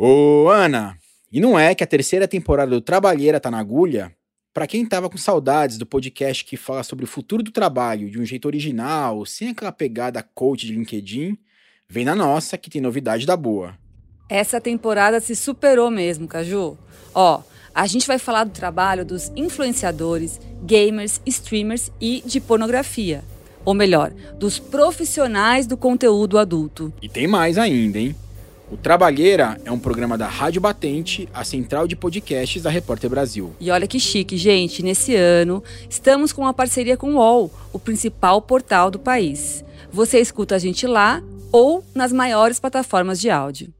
Ô, Ana, e não é que a terceira temporada do Trabalheira tá na agulha? Pra quem tava com saudades do podcast que fala sobre o futuro do trabalho de um jeito original, sem aquela pegada coach de LinkedIn, vem na nossa que tem novidade da boa. Essa temporada se superou mesmo, Caju. Ó, a gente vai falar do trabalho dos influenciadores, gamers, streamers e de pornografia. Ou melhor, dos profissionais do conteúdo adulto. E tem mais ainda, hein? O Trabalheira é um programa da Rádio Batente, a central de podcasts da Repórter Brasil. E olha que chique, gente, nesse ano estamos com uma parceria com o UOL, o principal portal do país. Você escuta a gente lá ou nas maiores plataformas de áudio.